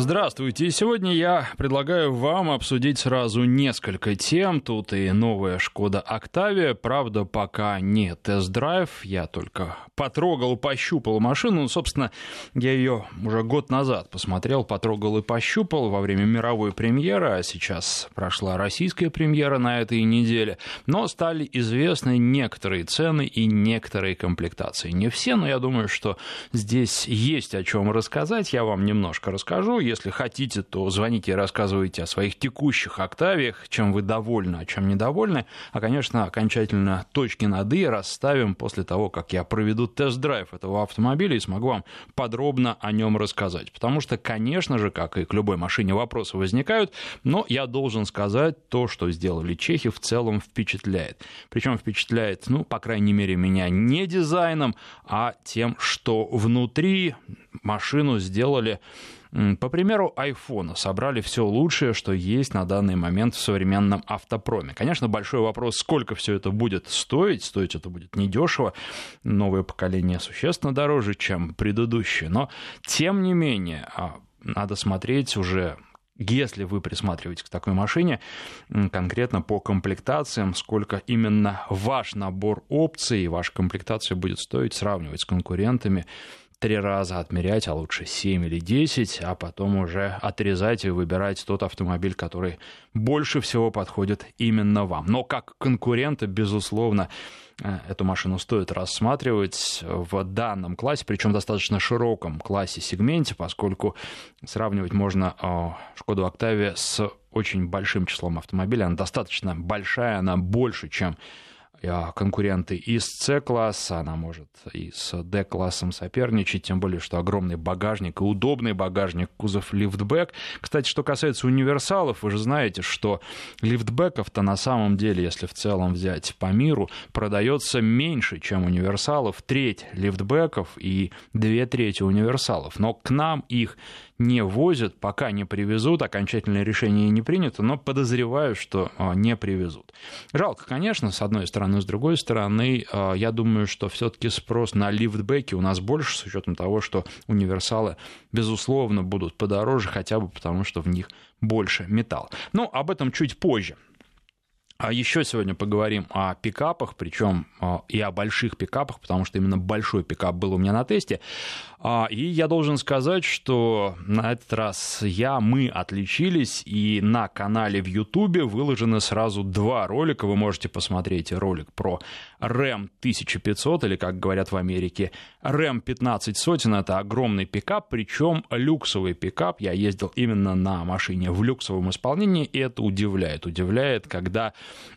Здравствуйте. Сегодня я предлагаю вам обсудить сразу несколько тем. Тут и новая Шкода Октавия. Правда, пока не тест-драйв. Я только потрогал, пощупал машину. Ну, собственно, я ее уже год назад посмотрел, потрогал и пощупал во время мировой премьеры. А сейчас прошла российская премьера на этой неделе. Но стали известны некоторые цены и некоторые комплектации. Не все, но я думаю, что здесь есть о чем рассказать. Я вам немножко расскажу если хотите, то звоните и рассказывайте о своих текущих октавиях, чем вы довольны, а чем недовольны. А, конечно, окончательно точки над «и» расставим после того, как я проведу тест-драйв этого автомобиля и смогу вам подробно о нем рассказать. Потому что, конечно же, как и к любой машине, вопросы возникают, но я должен сказать, то, что сделали чехи, в целом впечатляет. Причем впечатляет, ну, по крайней мере, меня не дизайном, а тем, что внутри машину сделали по примеру iPhone собрали все лучшее, что есть на данный момент в современном автопроме. Конечно, большой вопрос, сколько все это будет стоить. Стоить это будет недешево. Новое поколение существенно дороже, чем предыдущее. Но, тем не менее, а, надо смотреть уже если вы присматриваетесь к такой машине, конкретно по комплектациям, сколько именно ваш набор опций, ваша комплектация будет стоить, сравнивать с конкурентами, три раза отмерять, а лучше 7 или 10, а потом уже отрезать и выбирать тот автомобиль, который больше всего подходит именно вам. Но как конкурента, безусловно, э, эту машину стоит рассматривать в данном классе, причем достаточно широком классе сегменте, поскольку сравнивать можно э, Шкоду Октавия с очень большим числом автомобилей. Она достаточно большая, она больше, чем конкуренты из С-класса, она может и с D-классом соперничать, тем более, что огромный багажник и удобный багажник, кузов лифтбэк. Кстати, что касается универсалов, вы же знаете, что лифтбэков-то на самом деле, если в целом взять по миру, продается меньше, чем универсалов, треть лифтбэков и две трети универсалов. Но к нам их не возят, пока не привезут, окончательное решение не принято, но подозреваю, что а, не привезут. Жалко, конечно, с одной стороны, с другой стороны, а, я думаю, что все-таки спрос на лифтбеки у нас больше, с учетом того, что универсалы, безусловно, будут подороже, хотя бы потому, что в них больше металл. Но об этом чуть позже. А еще сегодня поговорим о пикапах, причем а, и о больших пикапах, потому что именно большой пикап был у меня на тесте. А, и я должен сказать, что на этот раз я, мы отличились, и на канале в Ютубе выложены сразу два ролика. Вы можете посмотреть ролик про Ram 1500, или, как говорят в Америке, Ram 15 сотен. Это огромный пикап, причем люксовый пикап. Я ездил именно на машине в люксовом исполнении, и это удивляет. Удивляет, когда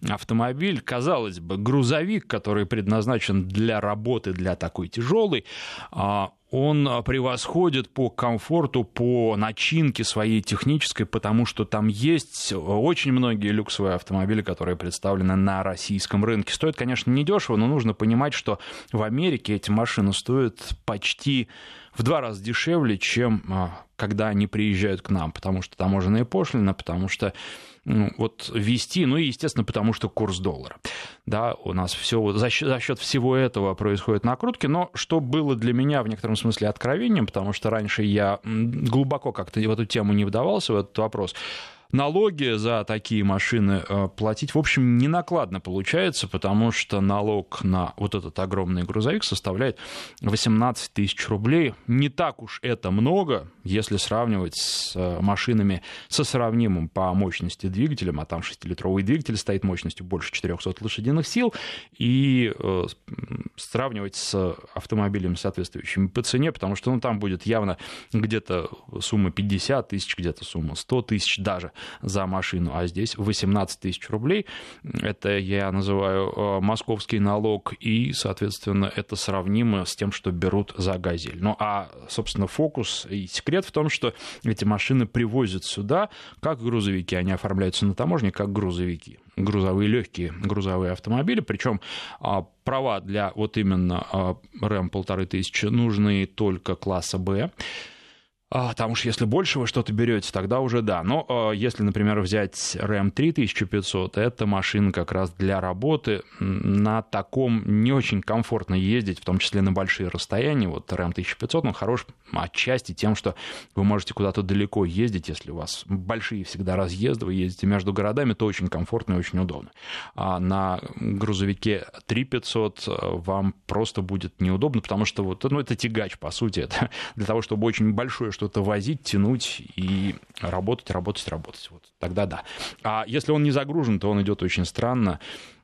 автомобиль, казалось бы, грузовик, который предназначен для работы, для такой тяжелой, а, он а, превосходит по комфорту, по начинке своей технической, потому что там есть очень многие люксовые автомобили, которые представлены на российском рынке. Стоит, конечно, недешево, но нужно понимать, что в Америке эти машины стоят почти в два раза дешевле, чем а, когда они приезжают к нам, потому что таможенные пошлины, потому что вот вести, ну и, естественно, потому что курс доллара. Да, у нас все за счет, за счет всего этого происходят накрутки, но что было для меня в некотором смысле откровением, потому что раньше я глубоко как-то в эту тему не вдавался, в этот вопрос, налоги за такие машины э, платить, в общем, не накладно получается, потому что налог на вот этот огромный грузовик составляет 18 тысяч рублей. Не так уж это много, если сравнивать с э, машинами со сравнимым по мощности двигателем, а там 6-литровый двигатель стоит мощностью больше 400 лошадиных сил, и э, сравнивать с автомобилем соответствующими по цене, потому что ну, там будет явно где-то сумма 50 тысяч, где-то сумма 100 тысяч даже за машину, а здесь 18 тысяч рублей. Это я называю э, московский налог, и, соответственно, это сравнимо с тем, что берут за газель. Ну, а, собственно, фокус и секрет в том, что эти машины привозят сюда как грузовики, они оформляются на таможне как грузовики грузовые легкие грузовые автомобили, причем а, права для вот именно РЭМ полторы тысячи нужны только класса Б. А, потому что если больше вы что-то берете, тогда уже да. Но а, если, например, взять RAM 3500, это машина как раз для работы. На таком не очень комфортно ездить, в том числе на большие расстояния. Вот RAM 1500, он хорош отчасти тем, что вы можете куда-то далеко ездить, если у вас большие всегда разъезды, вы ездите между городами, то очень комфортно и очень удобно. А на грузовике 3500 э, вам просто будет неудобно, потому что вот, ну, это тягач, по сути. Это для того, чтобы очень большое что-то возить, тянуть и работать, работать, работать. Вот тогда да. А если он не загружен, то он идет очень странно.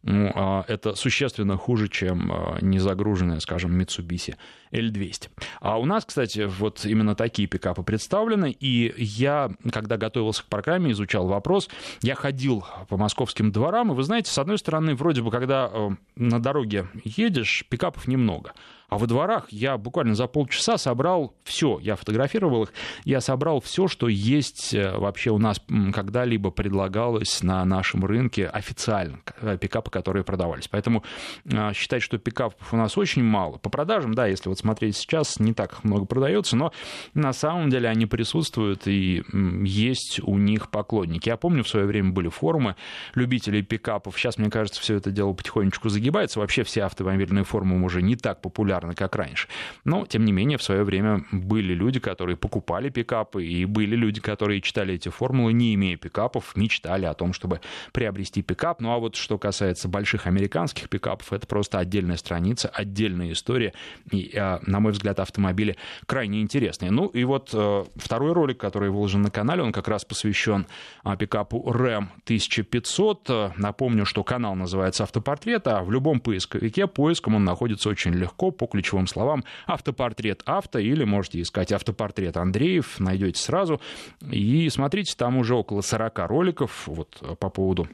Ну, а это существенно хуже, чем а, незагруженная, скажем, Mitsubishi L200. А у нас, кстати, вот именно такие пикапы представлены, и я, когда готовился к программе, изучал вопрос, я ходил по московским дворам, и вы знаете, с одной стороны, вроде бы, когда э, на дороге едешь, пикапов немного, а во дворах я буквально за полчаса собрал все. Я фотографировал их. Я собрал все, что есть э, вообще у нас когда-либо предлагалось на нашем рынке официально. Э, пикапы, которые продавались. Поэтому э, считать, что пикапов у нас очень мало. По продажам, да, если вот смотреть сейчас, не так много продается, но на самом деле они присутствуют и есть у них поклонники. Я помню, в свое время были форумы любителей пикапов. Сейчас, мне кажется, все это дело потихонечку загибается. Вообще все автомобильные форумы уже не так популярны, как раньше. Но, тем не менее, в свое время были люди, которые покупали пикапы, и были люди, которые читали эти формулы, не имея пикапов, мечтали о том, чтобы приобрести пикап. Ну а вот что касается больших американских пикапов, это просто отдельная страница, отдельная история. И, а, на мой взгляд, автомобили крайне интересные. Ну и вот э, второй ролик, который выложен на канале, он как раз посвящен а, пикапу Ram 1500. Напомню, что канал называется «Автопортрет», а в любом поисковике поиском он находится очень легко по ключевым словам автопортрет авто или можете искать автопортрет Андреев, найдете сразу. И смотрите, там уже около 40 роликов вот по поводу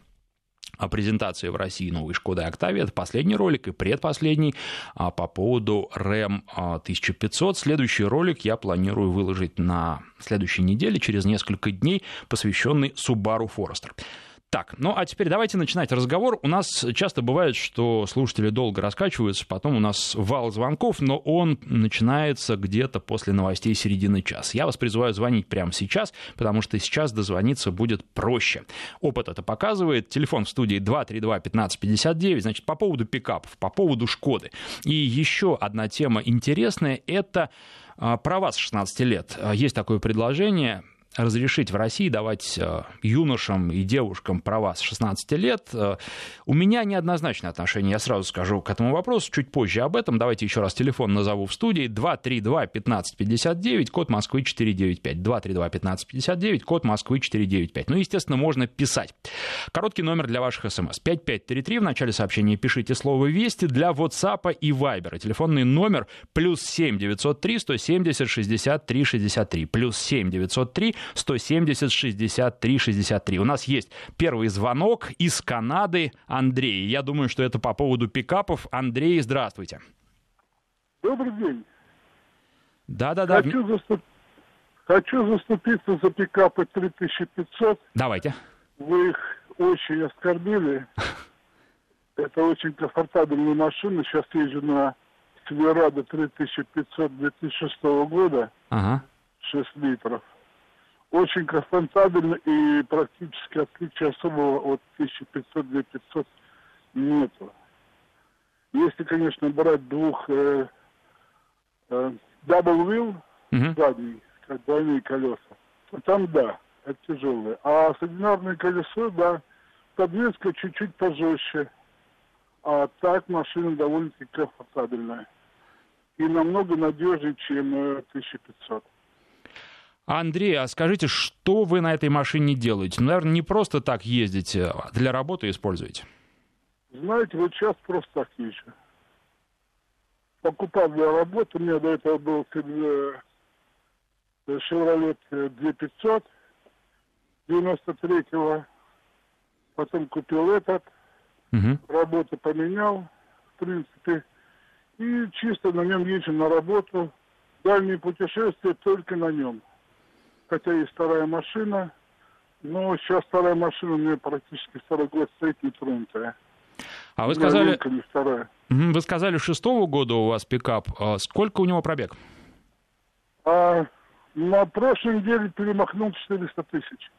о презентации в России новой Шкоды Октавия. Это последний ролик и предпоследний а, по поводу RAM 1500. Следующий ролик я планирую выложить на следующей неделе, через несколько дней, посвященный Subaru Forester. Так, ну а теперь давайте начинать разговор. У нас часто бывает, что слушатели долго раскачиваются, потом у нас вал звонков, но он начинается где-то после новостей середины часа. Я вас призываю звонить прямо сейчас, потому что сейчас дозвониться будет проще. Опыт это показывает. Телефон в студии 232-1559. Значит, по поводу пикапов, по поводу Шкоды. И еще одна тема интересная – это а, права с 16 лет. Есть такое предложение разрешить в России давать э, юношам и девушкам права с 16 лет. Э, у меня неоднозначное отношение, я сразу скажу к этому вопросу, чуть позже об этом. Давайте еще раз телефон назову в студии. 232-1559, код Москвы 495. 232-1559, код Москвы 495. Ну, естественно, можно писать. Короткий номер для ваших смс. 5533, в начале сообщения пишите слово «Вести» для WhatsApp и Viber. Телефонный номер плюс 7 903 170 63 63. Плюс 7 903 170 63 63. У нас есть первый звонок из Канады. Андрей. Я думаю, что это по поводу пикапов. Андрей, здравствуйте. Добрый день. Да-да-да. Хочу, заступ... Хочу заступиться за пикапы 3500. Давайте. Вы их очень оскорбили. Это очень комфортабельная машина. Сейчас езжу на Северадо 3500 2006 года. Ага. 6 литров очень комфортабельно и практически отличия особого от 1500-2500 нету. Если, конечно, брать двух э, э, double wheel, uh-huh. задний, как двойные колеса, то там да, это тяжелые. А с одинарное колесо, да, подвеска чуть-чуть пожестче. А так машина довольно-таки комфортабельная. И намного надежнее, чем э, 1500. Андрей, а скажите, что вы на этой машине делаете? Ну, наверное, не просто так ездите, а для работы используете. Знаете, вот сейчас просто так езжу. Покупал для работы, у меня до этого был Chevrolet 2500 93-го. Потом купил этот, угу. работу поменял, в принципе. И чисто на нем езжу на работу. Дальние путешествия только на нем хотя есть вторая машина, но сейчас вторая машина у меня практически второй год стоит нетронутая. А вы сказали... Вы сказали, шестого года у вас пикап. А сколько у него пробег? А, На прошлой неделе перемахнул 400 тысяч.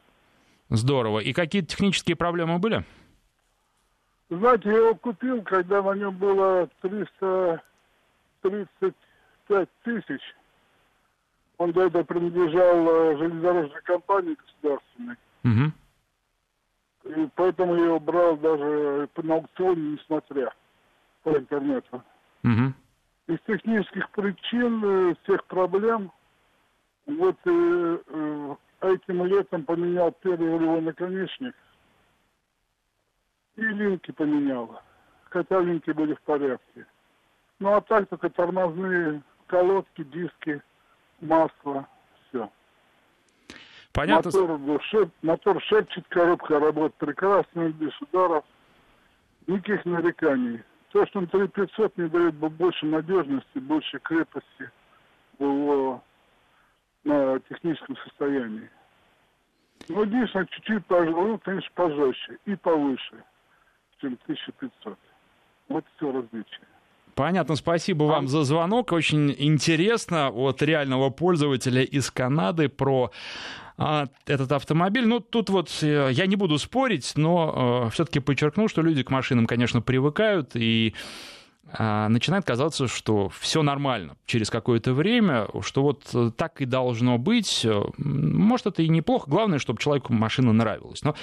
Здорово. И какие технические проблемы были? Знаете, я его купил, когда на нем было 335 тысяч. Он до этого принадлежал э, железнодорожной компании государственной. Угу. И поэтому я его брал даже на аукционе, несмотря по интернету. Угу. Из технических причин, э, всех проблем, вот э, э, этим летом поменял первый рулевой наконечник. И линки поменял. Хотя линки были в порядке. Ну а так только тормозные колодки, диски, масло, все. Понятно. Мотор, шеп, мотор шепчет, коробка работает прекрасно, без ударов. Никаких нареканий. То, что он 3500 не дает больше надежности, больше крепости в его на техническом состоянии. Ну, единственное, чуть-чуть, ну, конечно, пожестче и повыше, чем 1500. Вот все различие. Понятно, спасибо вам за звонок. Очень интересно от реального пользователя из Канады про а, этот автомобиль. Ну, тут вот э, я не буду спорить, но э, все-таки подчеркну, что люди к машинам, конечно, привыкают и а, начинает казаться, что все нормально через какое-то время, что вот э, так и должно быть. Может, это и неплохо. Главное, чтобы человеку машина нравилась. Но,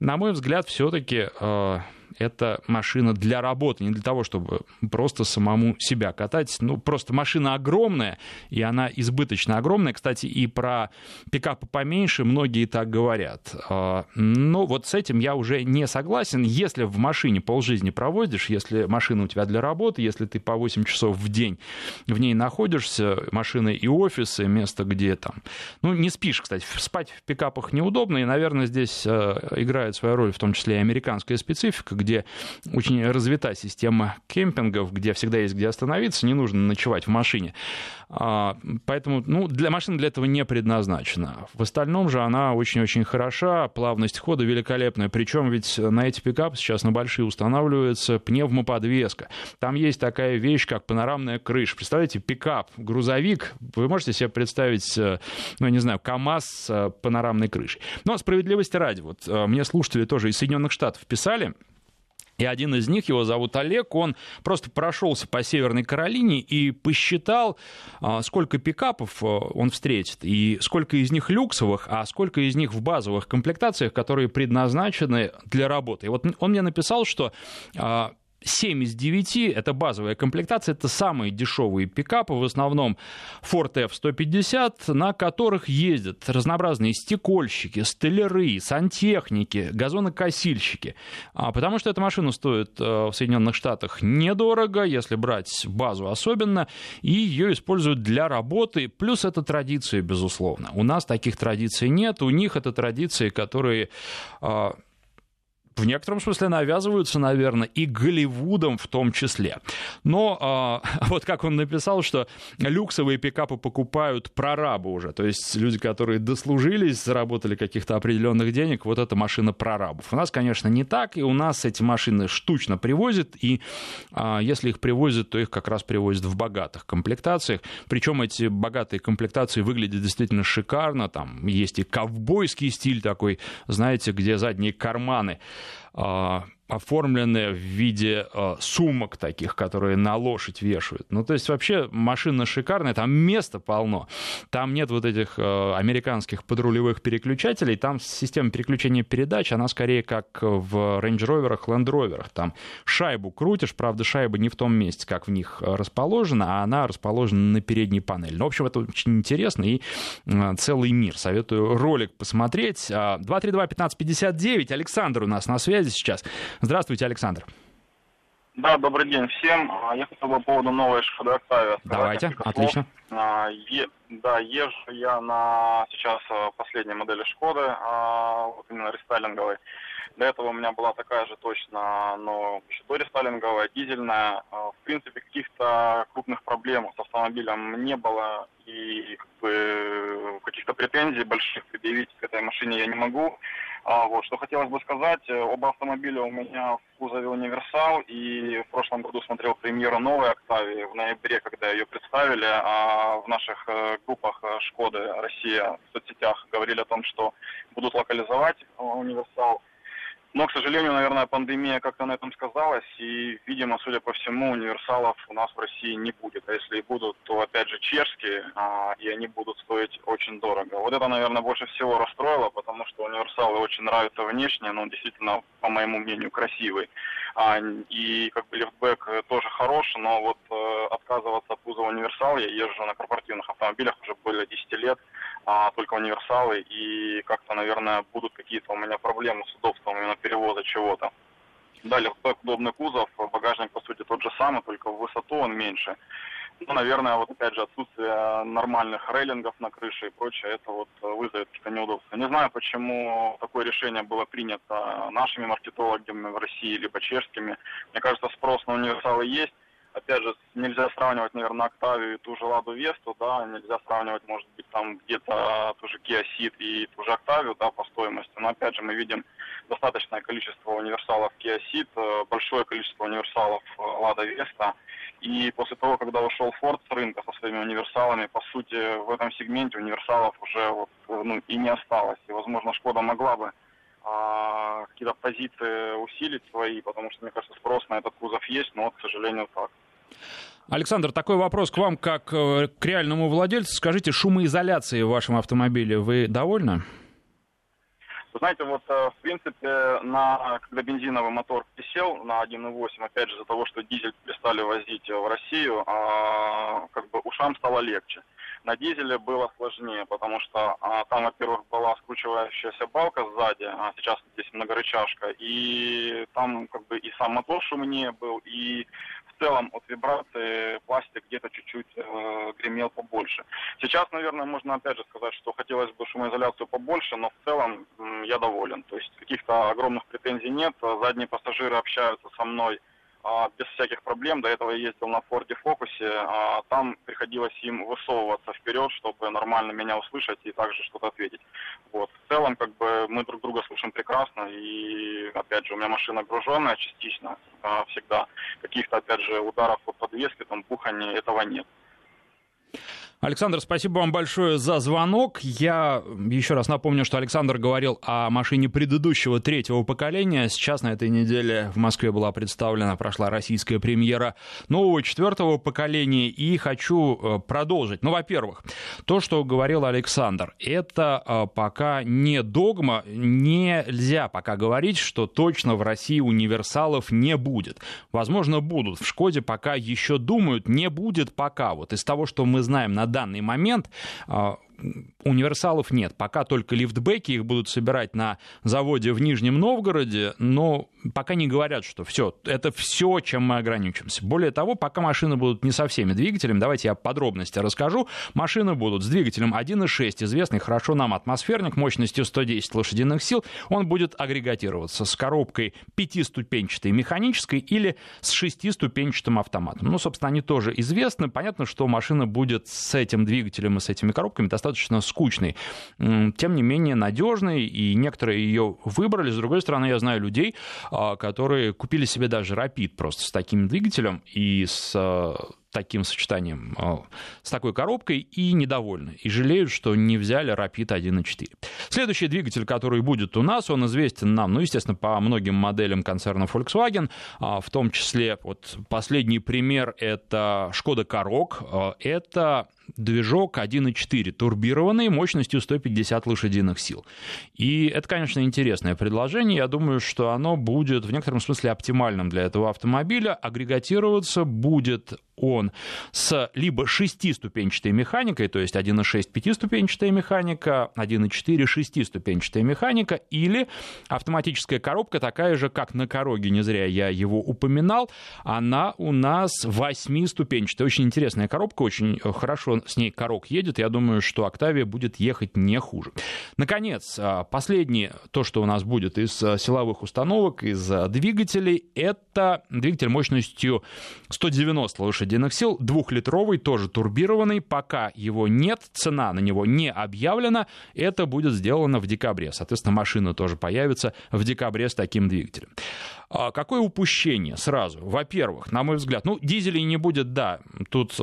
на мой взгляд, все-таки это машина для работы, не для того, чтобы просто самому себя катать. Ну, просто машина огромная, и она избыточно огромная. Кстати, и про пикапы поменьше многие так говорят. А, но вот с этим я уже не согласен. Если в машине полжизни проводишь, если машина у тебя для работы, если ты по 8 часов в день в ней находишься, машина и офисы, место, где там... Ну, не спишь, кстати. Спать в пикапах неудобно, и, наверное, здесь э, играет свою роль в том числе и американская специфика, где очень развита система кемпингов, где всегда есть где остановиться, не нужно ночевать в машине. А, поэтому ну, для машины для этого не предназначена. В остальном же она очень-очень хороша, плавность хода великолепная. Причем ведь на эти пикапы сейчас на большие устанавливается пневмоподвеска. Там есть такая вещь, как панорамная крыша. Представляете, пикап, грузовик, вы можете себе представить, э, ну, я не знаю, КАМАЗ с панорамной крышей. Но справедливости ради, вот э, мне слушатели тоже из Соединенных Штатов писали, и один из них, его зовут Олег, он просто прошелся по Северной Каролине и посчитал, а, сколько пикапов а, он встретит, и сколько из них люксовых, а сколько из них в базовых комплектациях, которые предназначены для работы. И вот он мне написал, что а, 7 из 9 это базовая комплектация, это самые дешевые пикапы, в основном Ford F-150, на которых ездят разнообразные стекольщики, столяры, сантехники, газонокосильщики. А, потому что эта машина стоит э, в Соединенных Штатах недорого, если брать базу особенно, и ее используют для работы, плюс это традиции, безусловно. У нас таких традиций нет, у них это традиции, которые а, в некотором смысле навязываются, наверное, и Голливудом в том числе. Но э, вот как он написал, что люксовые пикапы покупают прорабы уже, то есть люди, которые дослужились, заработали каких-то определенных денег, вот эта машина прорабов. У нас, конечно, не так, и у нас эти машины штучно привозят, и э, если их привозят, то их как раз привозят в богатых комплектациях. Причем эти богатые комплектации выглядят действительно шикарно, там есть и ковбойский стиль такой, знаете, где задние карманы а, оформленные в виде э, сумок таких, которые на лошадь вешают. Ну, то есть вообще машина шикарная, там места полно. Там нет вот этих э, американских подрулевых переключателей, там система переключения передач, она скорее как в Range Rover, Land Rover. Там шайбу крутишь, правда, шайба не в том месте, как в них расположена, а она расположена на передней панели. Ну, в общем, это очень интересно и э, целый мир. Советую ролик посмотреть. 232-1559, Александр у нас на связи сейчас. Здравствуйте, Александр. Да, добрый день всем. А, я хотел бы по поводу новой Шкода Октавия Давайте, отлично. А, е, да, езжу я на сейчас а, последней модели Шкоды, вот именно рестайлинговой. До этого у меня была такая же точно, но еще до рестайлинговая, дизельная, в принципе, каких-то крупных проблем с автомобилем не было, и как бы, каких-то претензий больших предъявить к этой машине я не могу. А, вот, что хотелось бы сказать, э, оба автомобиля у меня в кузове универсал, и в прошлом году смотрел премьеру новой Октавии в ноябре, когда ее представили, а в наших э, группах э, Шкоды Россия в соцсетях говорили о том, что будут локализовать универсал. Но, к сожалению, наверное, пандемия как-то на этом сказалась, и, видимо, судя по всему, универсалов у нас в России не будет. А если и будут, то, опять же, чешские, а, и они будут стоить очень дорого. Вот это, наверное, больше всего расстроило, потому что универсалы очень нравятся внешне, но действительно, по моему мнению, красивый. А, и как бы лифтбэк тоже хорош, но вот э, отказываться от кузова универсал, я езжу на корпоративных автомобилях уже более 10 лет, а, только универсалы, и как-то, наверное, будут какие-то у меня проблемы с удобством именно перевоза чего-то. Да, легкой удобный кузов, багажник, по сути, тот же самый, только в высоту он меньше. Ну, наверное, вот опять же отсутствие нормальных рейлингов на крыше и прочее, это вот вызовет какие-то неудобства. Не знаю, почему такое решение было принято нашими маркетологами в России, либо чешскими. Мне кажется, спрос на универсалы есть, опять же, нельзя сравнивать, наверное, Октавию и ту же Ладу Весту, да, нельзя сравнивать, может быть, там где-то ту же Kia Ceed и ту же Октавию, да, по стоимости, но, опять же, мы видим достаточное количество универсалов Kia Ceed, э, большое количество универсалов э, Лада Веста, и после того, когда ушел Ford с рынка со своими универсалами, по сути, в этом сегменте универсалов уже вот, ну, и не осталось, и, возможно, Шкода могла бы а, какие-то позиции усилить свои, потому что, мне кажется, спрос на этот кузов есть, но, к сожалению, так. Александр, такой вопрос к вам, как э, к реальному владельцу. Скажите, шумоизоляции в вашем автомобиле вы довольны? Знаете, вот э, в принципе, на, когда бензиновый мотор присел на 1.8, опять же, из-за того, что дизель перестали возить в Россию, а, как бы ушам стало легче. На дизеле было сложнее, потому что а, там, во-первых, была скручивающаяся балка сзади, а сейчас здесь многорычажка, и там как бы и сам мотор шумнее был, и в целом от вибрации пластик где-то чуть-чуть э, гремел побольше. Сейчас, наверное, можно опять же сказать, что хотелось бы шумоизоляцию побольше, но в целом э, я доволен. То есть каких-то огромных претензий нет. Задние пассажиры общаются со мной а, без всяких проблем. До этого я ездил на Форде Фокусе, а там приходилось им высовываться вперед, чтобы нормально меня услышать и также что-то ответить. Вот. В целом, как бы, мы друг друга слушаем прекрасно, и, опять же, у меня машина груженная частично а, всегда. Каких-то, опять же, ударов от подвески, там, бухания, этого нет. Александр, спасибо вам большое за звонок. Я еще раз напомню, что Александр говорил о машине предыдущего третьего поколения. Сейчас на этой неделе в Москве была представлена, прошла российская премьера нового четвертого поколения. И хочу э, продолжить. Ну, во-первых, то, что говорил Александр, это э, пока не догма. Нельзя пока говорить, что точно в России универсалов не будет. Возможно, будут. В Шкоде пока еще думают, не будет пока. Вот из того, что мы знаем на данный момент а, универсалов нет. Пока только лифтбеки, их будут собирать на заводе в Нижнем Новгороде, но пока не говорят, что все, это все, чем мы ограничимся. Более того, пока машины будут не со всеми двигателями, давайте я подробности расскажу. Машины будут с двигателем 1.6, известный хорошо нам атмосферник, мощностью 110 лошадиных сил. Он будет агрегатироваться с коробкой пятиступенчатой механической или с шестиступенчатым автоматом. Ну, собственно, они тоже известны. Понятно, что машина будет с этим двигателем и с этими коробками достаточно скучный. Тем не менее, надежный, и некоторые ее выбрали. С другой стороны, я знаю людей, а, которые купили себе даже Rapid просто с таким двигателем и с а, таким сочетанием, а, с такой коробкой и недовольны. И жалеют, что не взяли Rapid 1.4. Следующий двигатель, который будет у нас, он известен нам, ну, естественно, по многим моделям концерна Volkswagen, в том числе, вот последний пример, это Skoda Karoq. Это движок 1.4 турбированный мощностью 150 лошадиных сил. И это, конечно, интересное предложение. Я думаю, что оно будет в некотором смысле оптимальным для этого автомобиля. Агрегатироваться будет он с либо шестиступенчатой механикой, то есть 1.6 пятиступенчатая механика, 1.4 шестиступенчатая механика, или автоматическая коробка, такая же, как на Короге, не зря я его упоминал, она у нас восьмиступенчатая. Очень интересная коробка, очень хорошо хорошо с ней Корок едет, я думаю, что Октавия будет ехать не хуже. Наконец, а, последнее, то, что у нас будет из а, силовых установок, из двигателей, это двигатель мощностью 190 лошадиных сил, двухлитровый, тоже турбированный, пока его нет, цена на него не объявлена, это будет сделано в декабре. Соответственно, машина тоже появится в декабре с таким двигателем. А какое упущение сразу? Во-первых, на мой взгляд, ну, дизелей не будет, да, тут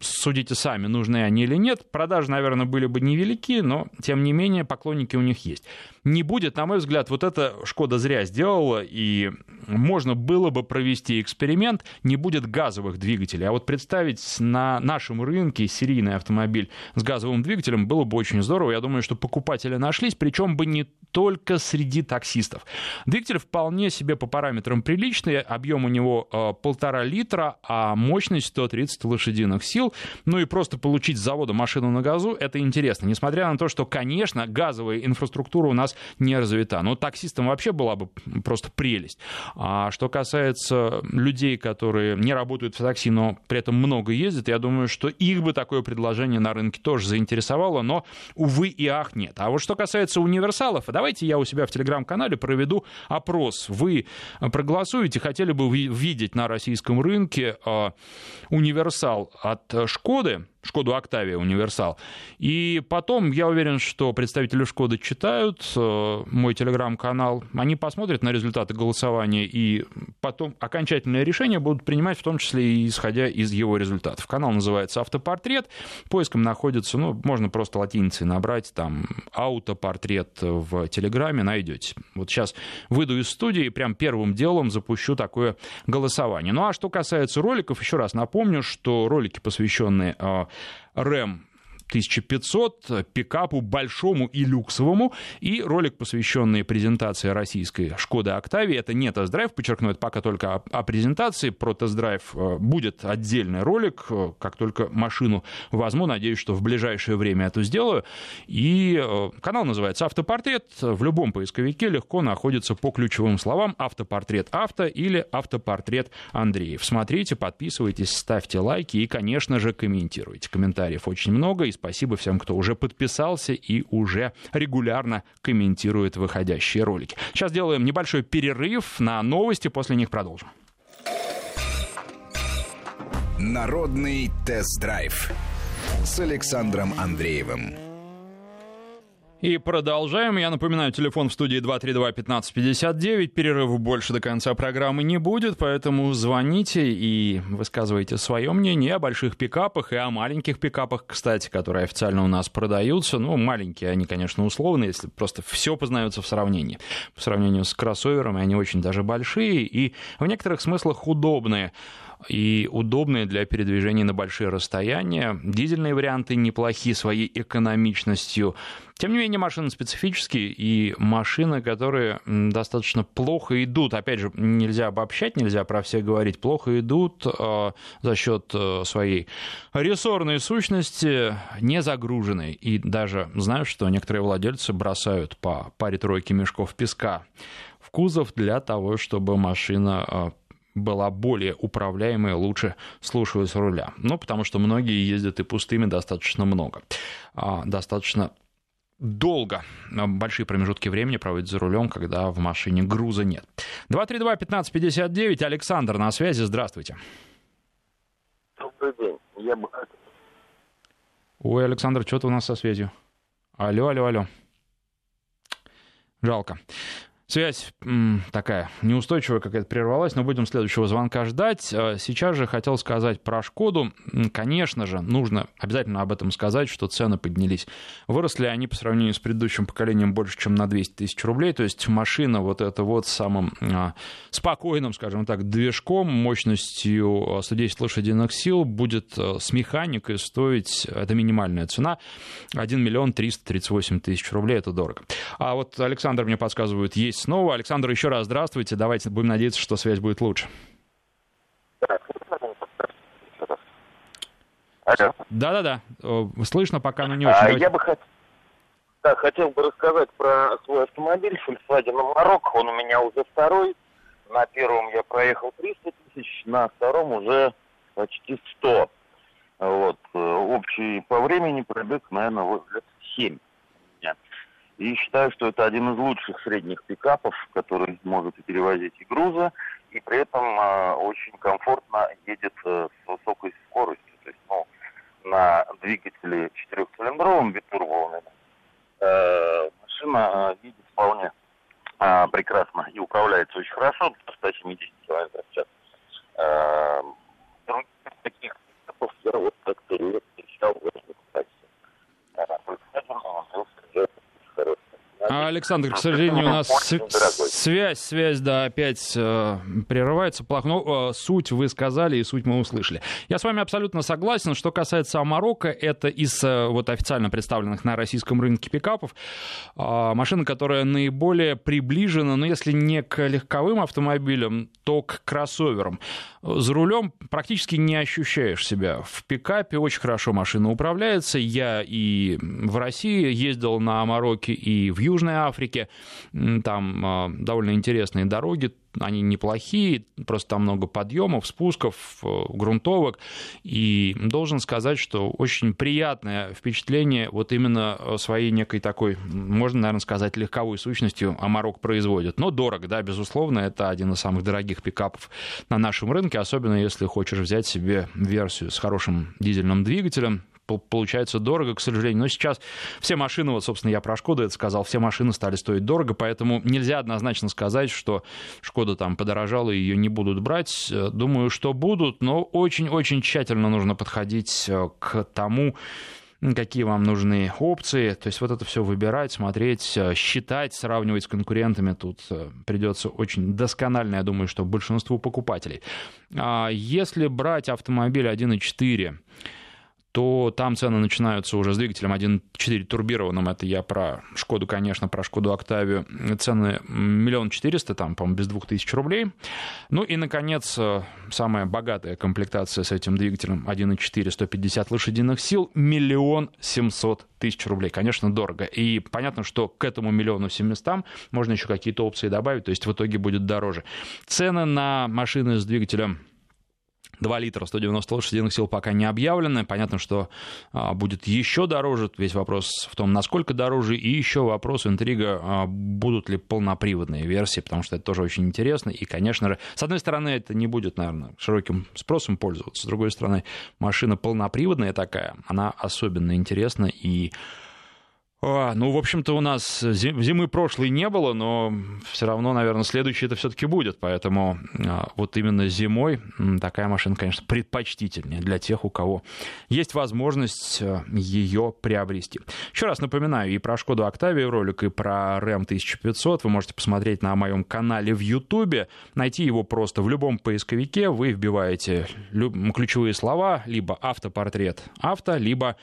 судите сами, нужны они или нет. Продажи, наверное, были бы невелики, но, тем не менее, поклонники у них есть. Не будет, на мой взгляд, вот это Шкода зря сделала, и можно было бы провести эксперимент, не будет газовых двигателей. А вот представить на нашем рынке серийный автомобиль с газовым двигателем было бы очень здорово. Я думаю, что покупатели нашлись, причем бы не только среди таксистов. Двигатель вполне себе по параметрам приличный, объем у него э, полтора литра, а мощность 130 лошадиных сил. Ну и просто получить с завода машину на газу, это интересно. Несмотря на то, что, конечно, газовая инфраструктура у нас не развита. Но таксистам вообще была бы просто прелесть. А что касается людей, которые не работают в такси, но при этом много ездят, я думаю, что их бы такое предложение на рынке тоже заинтересовало, но, увы и ах, нет. А вот что касается универсалов, давайте я у себя в телеграм-канале проведу опрос. Вы проголосуете, хотели бы видеть на российском рынке а, универсал от Шкоды, Шкоду Октавия Универсал. И потом, я уверен, что представители Шкоды читают э, мой телеграм-канал, они посмотрят на результаты голосования, и потом окончательное решение будут принимать, в том числе и исходя из его результатов. Канал называется «Автопортрет», поиском находится, ну, можно просто латиницей набрать, там, «Аутопортрет» в телеграме найдете. Вот сейчас выйду из студии и прям первым делом запущу такое голосование. Ну, а что касается роликов, еще раз напомню, что ролики, посвященные э, рэм 1500 пикапу большому и люксовому, и ролик, посвященный презентации российской Шкоды Октавии. Это не тест-драйв, подчеркну, это пока только о, о презентации. Про тест-драйв э, будет отдельный ролик, э, как только машину возьму. Надеюсь, что в ближайшее время это сделаю. И э, канал называется «Автопортрет». В любом поисковике легко находится по ключевым словам «Автопортрет авто» или «Автопортрет Андреев». Смотрите, подписывайтесь, ставьте лайки и, конечно же, комментируйте. Комментариев очень много, и спасибо всем, кто уже подписался и уже регулярно комментирует выходящие ролики. Сейчас делаем небольшой перерыв на новости, после них продолжим. Народный тест-драйв с Александром Андреевым. И продолжаем. Я напоминаю, телефон в студии 232-1559. Перерыва больше до конца программы не будет, поэтому звоните и высказывайте свое мнение о больших пикапах и о маленьких пикапах, кстати, которые официально у нас продаются. Ну, маленькие они, конечно, условные, если просто все познается в сравнении. По сравнению с кроссоверами они очень даже большие и в некоторых смыслах удобные и удобные для передвижения на большие расстояния. Дизельные варианты неплохие своей экономичностью. Тем не менее, машины специфические и машины, которые достаточно плохо идут. Опять же, нельзя обобщать, нельзя про все говорить. Плохо идут э, за счет э, своей рессорной сущности, не загруженной. И даже знаю, что некоторые владельцы бросают по паре-тройке мешков песка в кузов для того, чтобы машина э, была более управляемой, лучше слушаясь руля. Ну, потому что многие ездят и пустыми достаточно много. А, достаточно долго, а, большие промежутки времени проводят за рулем, когда в машине груза нет. 232-1559, Александр на связи, здравствуйте. Добрый день, я бы хотел... Ой, Александр, что-то у нас со связью. Алло, алло, алло. Жалко. Связь такая неустойчивая какая-то прервалась, но будем следующего звонка ждать. А, сейчас же хотел сказать про Шкоду. Конечно же, нужно обязательно об этом сказать, что цены поднялись. Выросли они по сравнению с предыдущим поколением больше, чем на 200 тысяч рублей. То есть машина вот эта вот с самым а, спокойным, скажем так, движком, мощностью 110 лошадиных сил будет а, с механикой стоить, это минимальная цена, 1 миллион 338 тысяч рублей. Это дорого. А вот Александр мне подсказывает, есть снова. Александр, еще раз здравствуйте. Давайте будем надеяться, что связь будет лучше. Да-да-да, слышно пока, но не очень. А, я бы хот... да, хотел бы рассказать про свой автомобиль Volkswagen Amarok. Он у меня уже второй. На первом я проехал 300 тысяч, на втором уже почти 100. Вот. общий по времени пробег, наверное, вот лет 7 И считаю, что это один из лучших средних пикапов, который может перевозить и груза, и при этом э, очень комфортно едет э, с высокой скоростью. То есть, ну, на двигателе четырехцилиндровом битурбованном э, машина э, едет вполне э, прекрасно и управляется очень хорошо до 170 км в час. Э, других таких я вот как-то не встречал в этом Александр, к сожалению, у нас связь, связь, да, опять э, прерывается. Плохо. Но э, суть вы сказали, и суть мы услышали. Я с вами абсолютно согласен. Что касается Амарока, это из э, вот официально представленных на российском рынке пикапов э, машина, которая наиболее приближена, ну, если не к легковым автомобилям, то к кроссоверам. За рулем практически не ощущаешь себя. В пикапе очень хорошо машина управляется. Я и в России ездил на Амароке, и в Южной Африке. Там а, довольно интересные дороги, они неплохие, просто там много подъемов, спусков, э, грунтовок. И должен сказать, что очень приятное впечатление вот именно своей некой такой, можно, наверное, сказать, легковой сущностью Амарок производит. Но дорого, да, безусловно, это один из самых дорогих пикапов на нашем рынке, особенно если хочешь взять себе версию с хорошим дизельным двигателем, получается дорого, к сожалению. Но сейчас все машины, вот, собственно, я про Шкоду это сказал, все машины стали стоить дорого, поэтому нельзя однозначно сказать, что Шкода там подорожала и ее не будут брать. Думаю, что будут, но очень-очень тщательно нужно подходить э, к тому, какие вам нужны опции. То есть вот это все выбирать, смотреть, э, считать, сравнивать с конкурентами тут э, придется очень досконально, я думаю, что большинству покупателей. А если брать автомобиль 1.4, то там цены начинаются уже с двигателем 1.4 турбированным. Это я про Шкоду, конечно, про Шкоду Октавию. Цены миллион четыреста, там, по-моему, без двух тысяч рублей. Ну и, наконец, самая богатая комплектация с этим двигателем 1.4, 150 лошадиных сил, миллион семьсот тысяч рублей. Конечно, дорого. И понятно, что к этому миллиону семистам можно еще какие-то опции добавить, то есть в итоге будет дороже. Цены на машины с двигателем 2 литра 190 лошадиных сил пока не объявлены. Понятно, что а, будет еще дороже. Весь вопрос в том, насколько дороже. И еще вопрос, интрига, а, будут ли полноприводные версии, потому что это тоже очень интересно. И, конечно же, с одной стороны, это не будет, наверное, широким спросом пользоваться. С другой стороны, машина полноприводная такая, она особенно интересна и а, ну, в общем-то, у нас зимы прошлой не было, но все равно, наверное, следующий это все-таки будет. Поэтому а, вот именно зимой такая машина, конечно, предпочтительнее для тех, у кого есть возможность а, ее приобрести. Еще раз напоминаю и про Шкоду Октавию ролик, и про Рэм 1500. Вы можете посмотреть на моем канале в Ютубе. Найти его просто в любом поисковике. Вы вбиваете ключевые слова, либо автопортрет авто, либо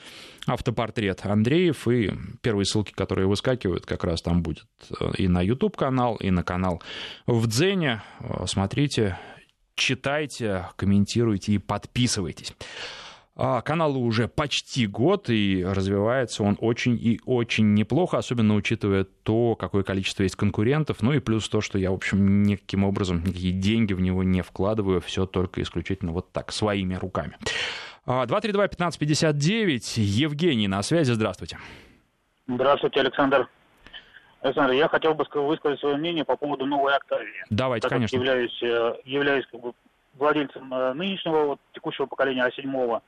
автопортрет Андреев, и первые ссылки, которые выскакивают, как раз там будет э, и на YouTube-канал, и на канал в Дзене. Э, смотрите, читайте, комментируйте и подписывайтесь. А, каналу уже почти год, и развивается он очень и очень неплохо, особенно учитывая то, какое количество есть конкурентов, ну и плюс то, что я, в общем, никаким образом никакие деньги в него не вкладываю, все только исключительно вот так, своими руками. 232-1559. Евгений на связи. Здравствуйте. Здравствуйте, Александр. Александр, я хотел бы высказать свое мнение по поводу новой Октавии. Давайте, так конечно. являюсь, э, являюсь как бы владельцем э, нынешнего вот, текущего поколения А7.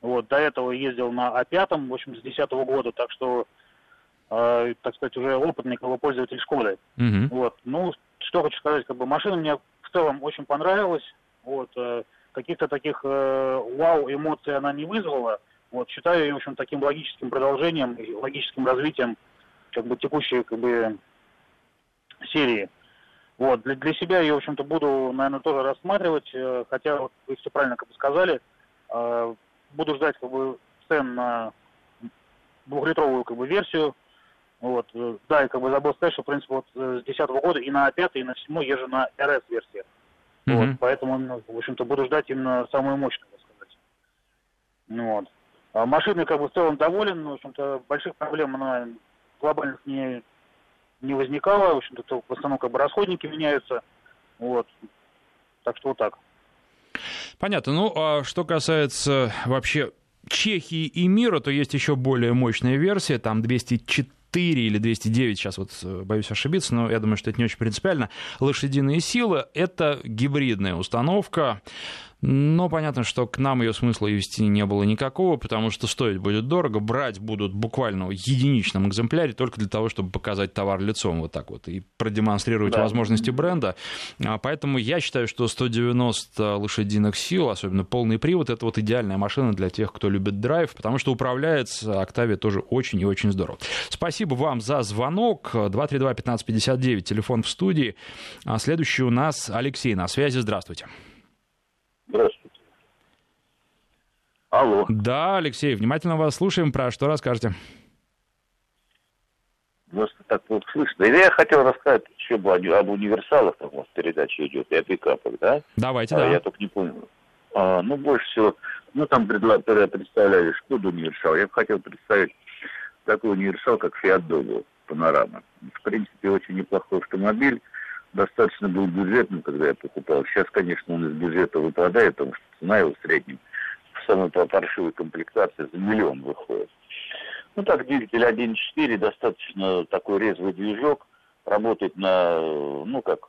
Вот, до этого ездил на А5, в общем, с 2010 года, так что, э, так сказать, уже опытный как бы, пользователь Шкоды. Угу. Вот, ну, что хочу сказать, как бы машина мне в целом очень понравилась. Вот, э, каких-то таких э, вау эмоций она не вызвала. Вот, считаю ее, в общем, таким логическим продолжением логическим развитием как бы текущей как бы серии. Вот, для, для себя я, в общем-то, буду, наверное, тоже рассматривать, э, хотя, вот, вы все правильно как бы сказали, э, буду ждать как бы цен на двухлитровую как бы версию. Вот, э, да, и как бы забыл сказать, что, в принципе, вот э, с 2010 года и на 5 и на 7 езжу на RS-версиях. Mm-hmm. Вот, поэтому, ну, в общем-то, буду ждать именно самую мощную, так сказать. Ну, вот. А машины, как бы, в целом доволен, в общем-то, больших проблем она глобальных не, не возникало, в общем-то, в основном, как бы, расходники меняются, вот. Так что вот так. Понятно. Ну, а что касается вообще Чехии и мира, то есть еще более мощная версия, там 204 или 209, сейчас вот э, боюсь ошибиться, но я думаю, что это не очень принципиально, лошадиные силы. Это гибридная установка. Но понятно, что к нам ее смысла вести не было никакого, потому что стоить будет дорого, брать будут буквально в единичном экземпляре только для того, чтобы показать товар лицом вот так вот и продемонстрировать да. возможности бренда. А, поэтому я считаю, что 190 лошадиных сил, особенно полный привод, это вот идеальная машина для тех, кто любит драйв, потому что управляется Октавия тоже очень и очень здорово. Спасибо вам за звонок. 232-1559, телефон в студии. А следующий у нас Алексей на связи. Здравствуйте. Здравствуйте. Алло. Да, Алексей, внимательно вас слушаем. Про что расскажете? Просто так вот слышно. Или я хотел рассказать еще об, универсалах, там вот передача идет, и о пикапах, да? Давайте, а, да. Я только не понял. А, ну, больше всего, ну, там представляли Шкоду универсал. Я бы хотел представить такой универсал, как Fiat Dogo, панорама. В принципе, очень неплохой автомобиль достаточно был бюджетным, когда я покупал. Сейчас, конечно, он из бюджета выпадает, потому что цена его в среднем в самой паршивой комплектации за миллион выходит. Ну так, двигатель 1.4, достаточно такой резвый движок, работает на, ну как,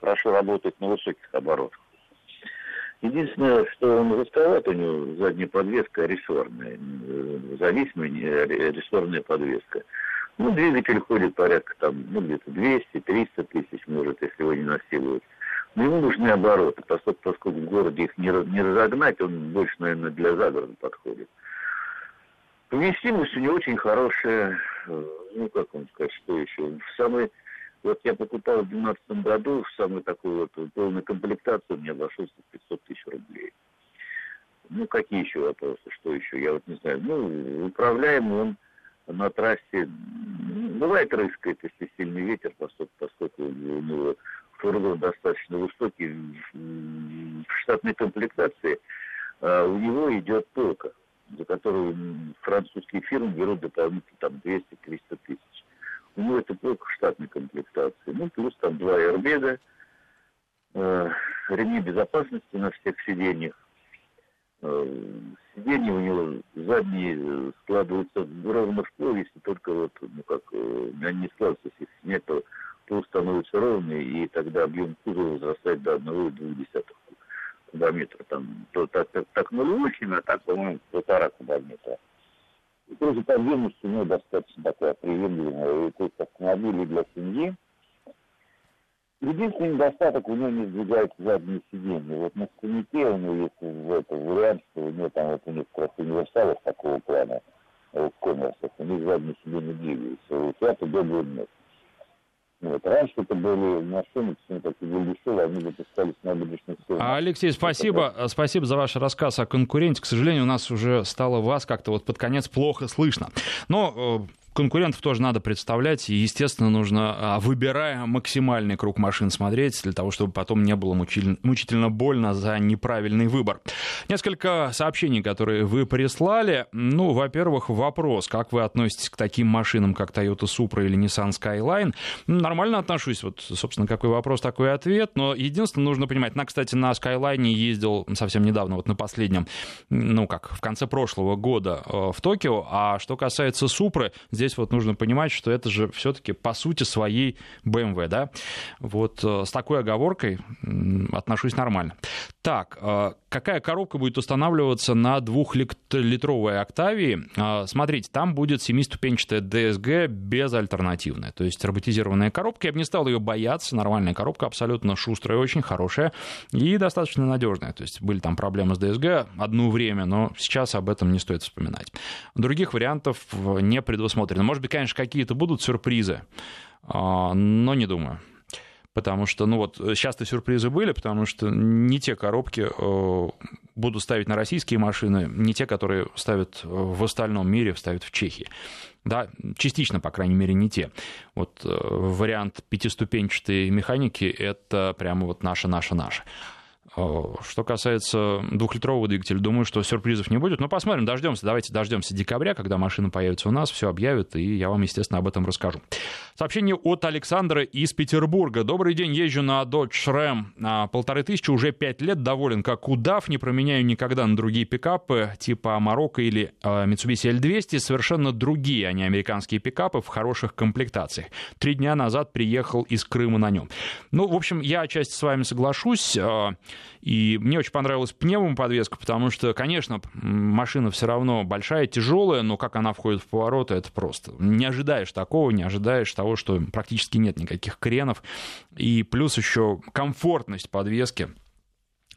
хорошо работает на высоких оборотах. Единственное, что он жестковат, у него задняя подвеска рессорная, зависимая рессорная подвеска. Ну, двигатель ходит порядка там, ну, где-то 200-300 тысяч, может, если его не насилуют. Но ему нужны обороты, поскольку, поскольку в городе их не, не разогнать, он больше, наверное, для загорода подходит. Вместимость у него очень хорошая, э, ну, как вам сказать, что еще, в самой, вот я покупал в 2012 году, в самой такой вот полной комплектации мне обошелся 500 тысяч рублей. Ну, какие еще вопросы, что еще, я вот не знаю. Ну, управляемый он на трассе бывает рыскает, если сильный ветер, поскольку, поскольку у него фургон достаточно высокий, в штатной комплектации а у него идет полка, за которую французские фирмы берут дополнительно там 200-300 тысяч. У него это полка в штатной комплектации. Ну, плюс там два аэрбега, э, ремни безопасности на всех сиденьях, Э, сиденья у него задние э, складываются ровно в пол, если только вот, ну как, э, они не складываются, если снять, то пол становится ровный, и тогда объем кузова возрастает до 1,2 кубометра. Там, то так, так, так 0,8, а так, по-моему, полтора кубометра. И тоже подъемность у него достаточно такая приемлемая. То есть автомобили для семьи, Единственный недостаток, у него не сдвигаются задние сиденья. Вот на скамейке у него есть в этом вариант, что у него там вот у некоторых универсалов такого плана, в коммерсах, у них задние сиденья двигаются. Вот это добрый нет. Вот. Раньше это были машины, все такие были дешевые, они выпускались на набережных Алексей, спасибо, спасибо за ваш рассказ о конкуренте. К сожалению, у нас уже стало вас как-то вот под конец плохо слышно. Но э, конкурентов тоже надо представлять, и, естественно, нужно, а, выбирая максимальный круг машин, смотреть, для того, чтобы потом не было мучительно больно за неправильный выбор. Несколько сообщений, которые вы прислали. Ну, во-первых, вопрос, как вы относитесь к таким машинам, как Toyota Supra или Nissan Skyline? Нормально отношусь, вот, собственно, какой вопрос, такой ответ, но единственное, нужно понимать, на, кстати, на Skyline ездил совсем недавно, вот на последнем, ну, как, в конце прошлого года э, в Токио, а что касается Супры, здесь здесь вот нужно понимать, что это же все-таки по сути своей BMW, да. Вот э, с такой оговоркой отношусь нормально. Так, э, какая коробка будет устанавливаться на двухлитровой Октавии? Э, смотрите, там будет семиступенчатая DSG безальтернативная, то есть роботизированная коробка. Я бы не стал ее бояться, нормальная коробка, абсолютно шустрая, очень хорошая и достаточно надежная. То есть были там проблемы с DSG одно время, но сейчас об этом не стоит вспоминать. Других вариантов не предусмотрено посмотрено. Может быть, конечно, какие-то будут сюрпризы, а, но не думаю. Потому что, ну вот, сейчас-то сюрпризы были, потому что не те коробки э, будут ставить на российские машины, не те, которые ставят в остальном мире, ставят в Чехии. Да, частично, по крайней мере, не те. Вот э, вариант пятиступенчатой механики — это прямо вот наша-наша-наша. Что касается двухлитрового двигателя, думаю, что сюрпризов не будет. Но посмотрим, дождемся. Давайте дождемся декабря, когда машина появится у нас, все объявят, и я вам, естественно, об этом расскажу. Сообщение от Александра из Петербурга. Добрый день, езжу на Dodge Ram. Полторы тысячи, уже пять лет, доволен как удав, не променяю никогда на другие пикапы, типа Марокко или Mitsubishi L200. Совершенно другие, а не американские пикапы в хороших комплектациях. Три дня назад приехал из Крыма на нем. Ну, в общем, я отчасти с вами соглашусь. И мне очень понравилась пневмоподвеска, потому что, конечно, машина все равно большая, тяжелая, но как она входит в повороты, это просто. Не ожидаешь такого, не ожидаешь того, что практически нет никаких кренов. И плюс еще комфортность подвески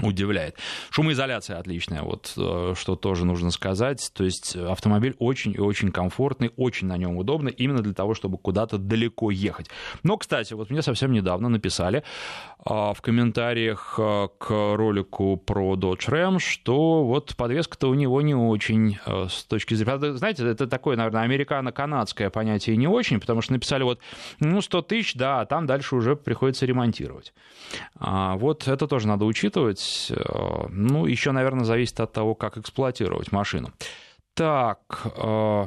удивляет. Шумоизоляция отличная, вот э, что тоже нужно сказать. То есть автомобиль очень и очень комфортный, очень на нем удобно, именно для того, чтобы куда-то далеко ехать. Но, кстати, вот мне совсем недавно написали а, в комментариях э, к ролику про Dodge Ram, что вот подвеска-то у него не очень э, с точки зрения... Знаете, это такое, наверное, американо-канадское понятие не очень, потому что написали вот, ну, 100 тысяч, да, а там дальше уже приходится ремонтировать. А вот это тоже надо учитывать. Э, ну, еще, наверное, зависит от того, как эксплуатировать машину. Так, э,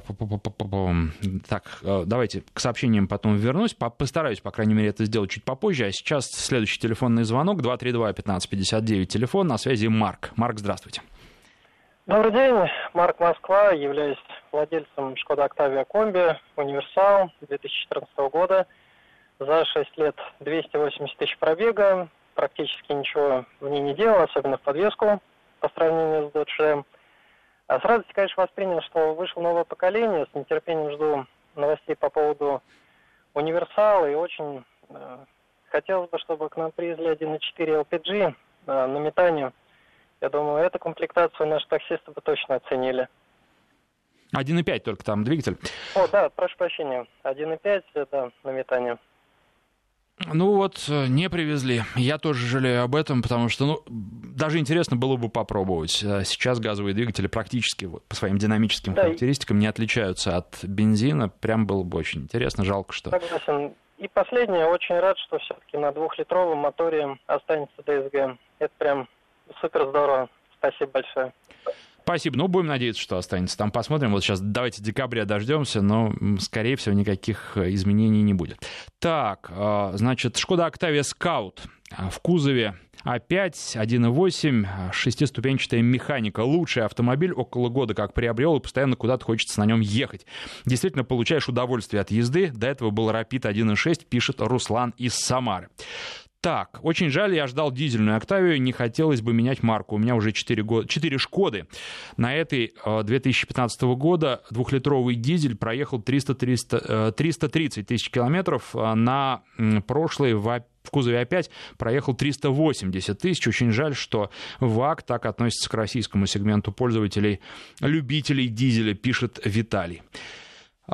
так, э, давайте к сообщениям потом вернусь. Постараюсь, по крайней мере, это сделать чуть попозже. А сейчас следующий телефонный звонок 232-1559, телефон, на связи Марк. Марк, здравствуйте. Добрый день, Марк Москва, являюсь владельцем Шкода Октавия Комби, универсал 2014 года. За 6 лет 280 тысяч пробега, практически ничего в ней не делал, особенно в подвеску по сравнению с Dodge. А с радостью, конечно, воспринял, что вышло новое поколение. С нетерпением жду новостей по поводу универсала. И очень э, хотелось бы, чтобы к нам привезли 1.4 LPG э, на метанию. Я думаю, эту комплектацию наши таксисты бы точно оценили. 1.5 только там двигатель. О, да, прошу прощения. 1.5, да, на метанию. Ну вот, э, не привезли. Я тоже жалею об этом, потому что, ну, даже интересно было бы попробовать. Э, сейчас газовые двигатели практически вот, по своим динамическим да, характеристикам не отличаются от бензина. Прям было бы очень интересно. Жалко, что... Согласен. И последнее, очень рад, что все-таки на двухлитровом моторе останется DSG. Это прям супер здорово. Спасибо большое. Спасибо. Ну, будем надеяться, что останется. Там посмотрим. Вот сейчас давайте декабря дождемся, но, скорее всего, никаких э, изменений не будет. Так, э, значит, Шкода Октавия Скаут в кузове А5, 1.8, шестиступенчатая механика. Лучший автомобиль, около года как приобрел, и постоянно куда-то хочется на нем ехать. Действительно, получаешь удовольствие от езды. До этого был Rapid 1.6, пишет Руслан из Самары. Так, очень жаль, я ждал дизельную Октавию, не хотелось бы менять марку. У меня уже 4, года, 4 Шкоды. На этой 2015 э, года двухлитровый дизель проехал 300, 300, 330 тысяч километров. А на прошлой в в кузове опять проехал 380 тысяч. Очень жаль, что ВАК так относится к российскому сегменту пользователей, любителей дизеля, пишет Виталий.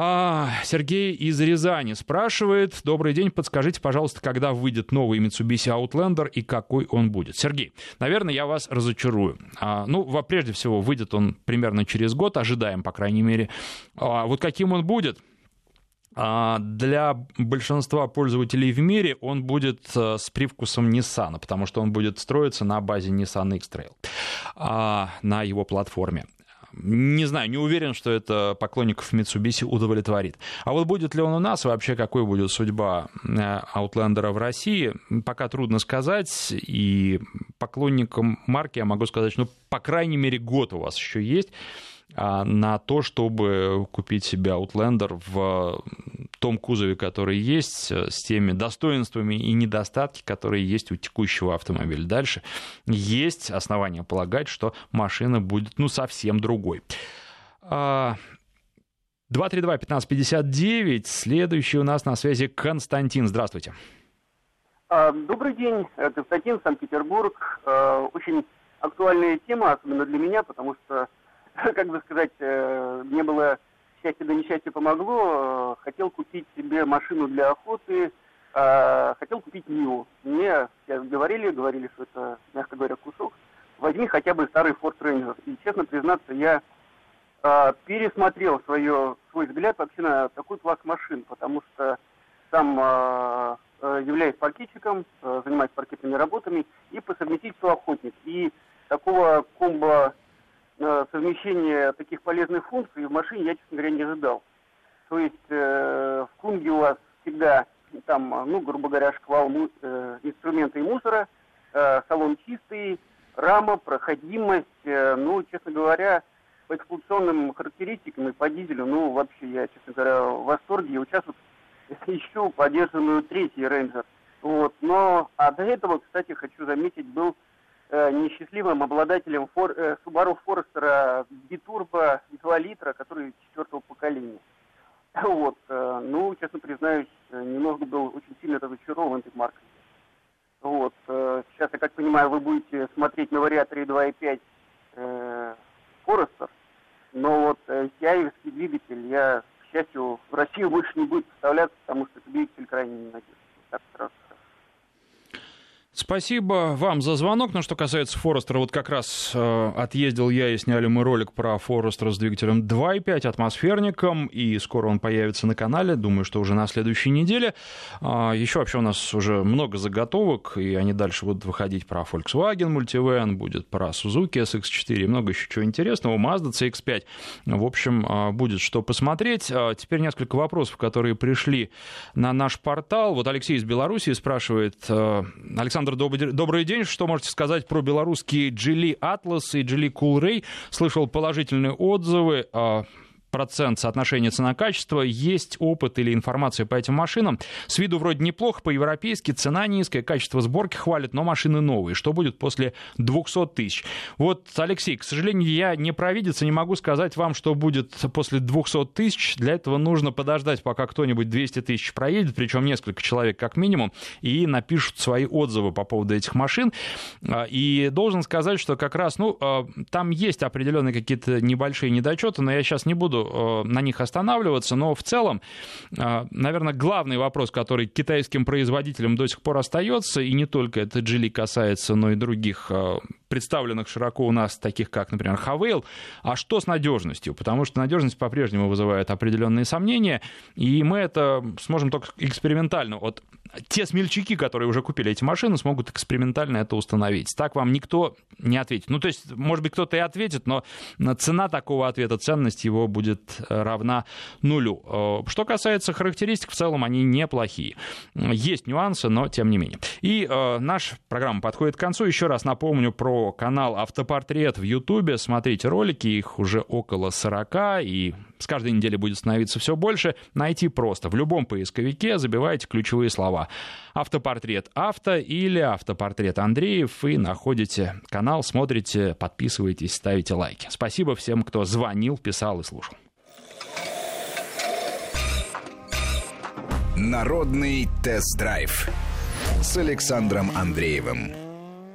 А, Сергей из Рязани спрашивает. Добрый день, подскажите, пожалуйста, когда выйдет новый Mitsubishi Outlander и какой он будет? Сергей, наверное, я вас разочарую. А, ну, прежде всего, выйдет он примерно через год, ожидаем, по крайней мере. А, вот каким он будет? А, для большинства пользователей в мире он будет э, с привкусом Nissan, потому что он будет строиться на базе Nissan X-Trail, а, на его платформе. Не знаю, не уверен, что это поклонников Mitsubishi удовлетворит. А вот будет ли он у нас, вообще какой будет судьба э, Outlander в России, пока трудно сказать. И поклонникам марки я могу сказать, ну, по крайней мере, год у вас еще есть на то, чтобы купить себе Outlander в том кузове, который есть, с теми достоинствами и недостатки, которые есть у текущего автомобиля. Дальше есть основания полагать, что машина будет ну, совсем другой. 232-1559. А, Следующий у нас на связи Константин. Здравствуйте. А, добрый день, Константин, Санкт-Петербург. Очень актуальная тема, особенно для меня, потому что как бы сказать, э, не было счастья да несчастья помогло. Э, хотел купить себе машину для охоты, э, хотел купить Ниву. Мне говорили, говорили, что это, мягко говоря, кусок. Возьми хотя бы старый Ford Ranger. И, честно признаться, я пересмотрел свое, свой взгляд вообще на такой класс машин, потому что сам являюсь паркетчиком, занимаюсь паркетными работами и по совместительству охотник. И такого комбо э, совмещения таких полезных функций в машине я, честно говоря, не ожидал. То есть э, в Кунге у вас всегда там, ну, грубо говоря, шквал му- э, инструмента и мусора, э, салон чистый, рама, проходимость, э, ну, честно говоря, по эксплуатационным характеристикам и по дизелю, ну, вообще, я, честно говоря, в восторге. Я вот ищу поддержанную третий рейнджер. Вот, но, а до этого, кстати, хочу заметить, был э, несчастливым обладателем фор, э, Subaru Forester Biturbo 2 литра, который четвертого поколения. Вот, э, ну, честно признаюсь, немного был очень сильно разочарован этой маркой. Вот, э, сейчас, я как понимаю, вы будете смотреть на вариаторе 2.5 э, Forester, но вот э, Киаевский двигатель, я, к счастью, в Россию больше не будет поставляться, потому что двигатель крайне ненадежный. Так сразу. Спасибо вам за звонок. Но что касается Форестера, вот как раз э, отъездил я и сняли мы ролик про Форестера с двигателем 2.5 атмосферником, и скоро он появится на канале, думаю, что уже на следующей неделе. Э, еще вообще у нас уже много заготовок, и они дальше будут выходить про Volkswagen Multivan, будет про Suzuki SX4, много еще чего интересного, Mazda CX-5. В общем, э, будет что посмотреть. Э, теперь несколько вопросов, которые пришли на наш портал. Вот Алексей из Беларуси спрашивает, э, Александр Александр, добрый, добрый день. Что можете сказать про белорусские Geely Atlas и Geely Coolray? Слышал положительные отзывы. Процент соотношения цена-качество, есть опыт или информация по этим машинам. С виду вроде неплохо, по-европейски, цена низкая, качество сборки хвалит, но машины новые. Что будет после 200 тысяч? Вот, Алексей, к сожалению, я не провидец и не могу сказать вам, что будет после 200 тысяч. Для этого нужно подождать, пока кто-нибудь 200 тысяч проедет, причем несколько человек как минимум, и напишут свои отзывы по поводу этих машин. А, и должен сказать, что как раз, ну, а, там есть определенные какие-то небольшие недочеты, но я сейчас не буду буду э, на них останавливаться, но в целом, э, наверное, главный вопрос, который китайским производителям до сих пор остается, и не только это Geely касается, но и других э, представленных широко у нас, таких как, например, Хавейл, а что с надежностью? Потому что надежность по-прежнему вызывает определенные сомнения, и мы это сможем только экспериментально. Вот те смельчаки, которые уже купили эти машины, смогут экспериментально это установить. Так вам никто не ответит. Ну, то есть, может быть, кто-то и ответит, но цена такого ответа, ценность его будет э, равна нулю. Э, что касается характеристик, в целом они неплохие. Есть нюансы, но тем не менее. И э, наша программа подходит к концу. Еще раз напомню про канал «Автопортрет» в Ютубе. Смотрите ролики, их уже около 40, и с каждой недели будет становиться все больше. Найти просто. В любом поисковике забивайте ключевые слова. Автопортрет авто или автопортрет Андреев и находите канал, смотрите, подписывайтесь, ставите лайки. Спасибо всем, кто звонил, писал и слушал. Народный тест-драйв с Александром Андреевым.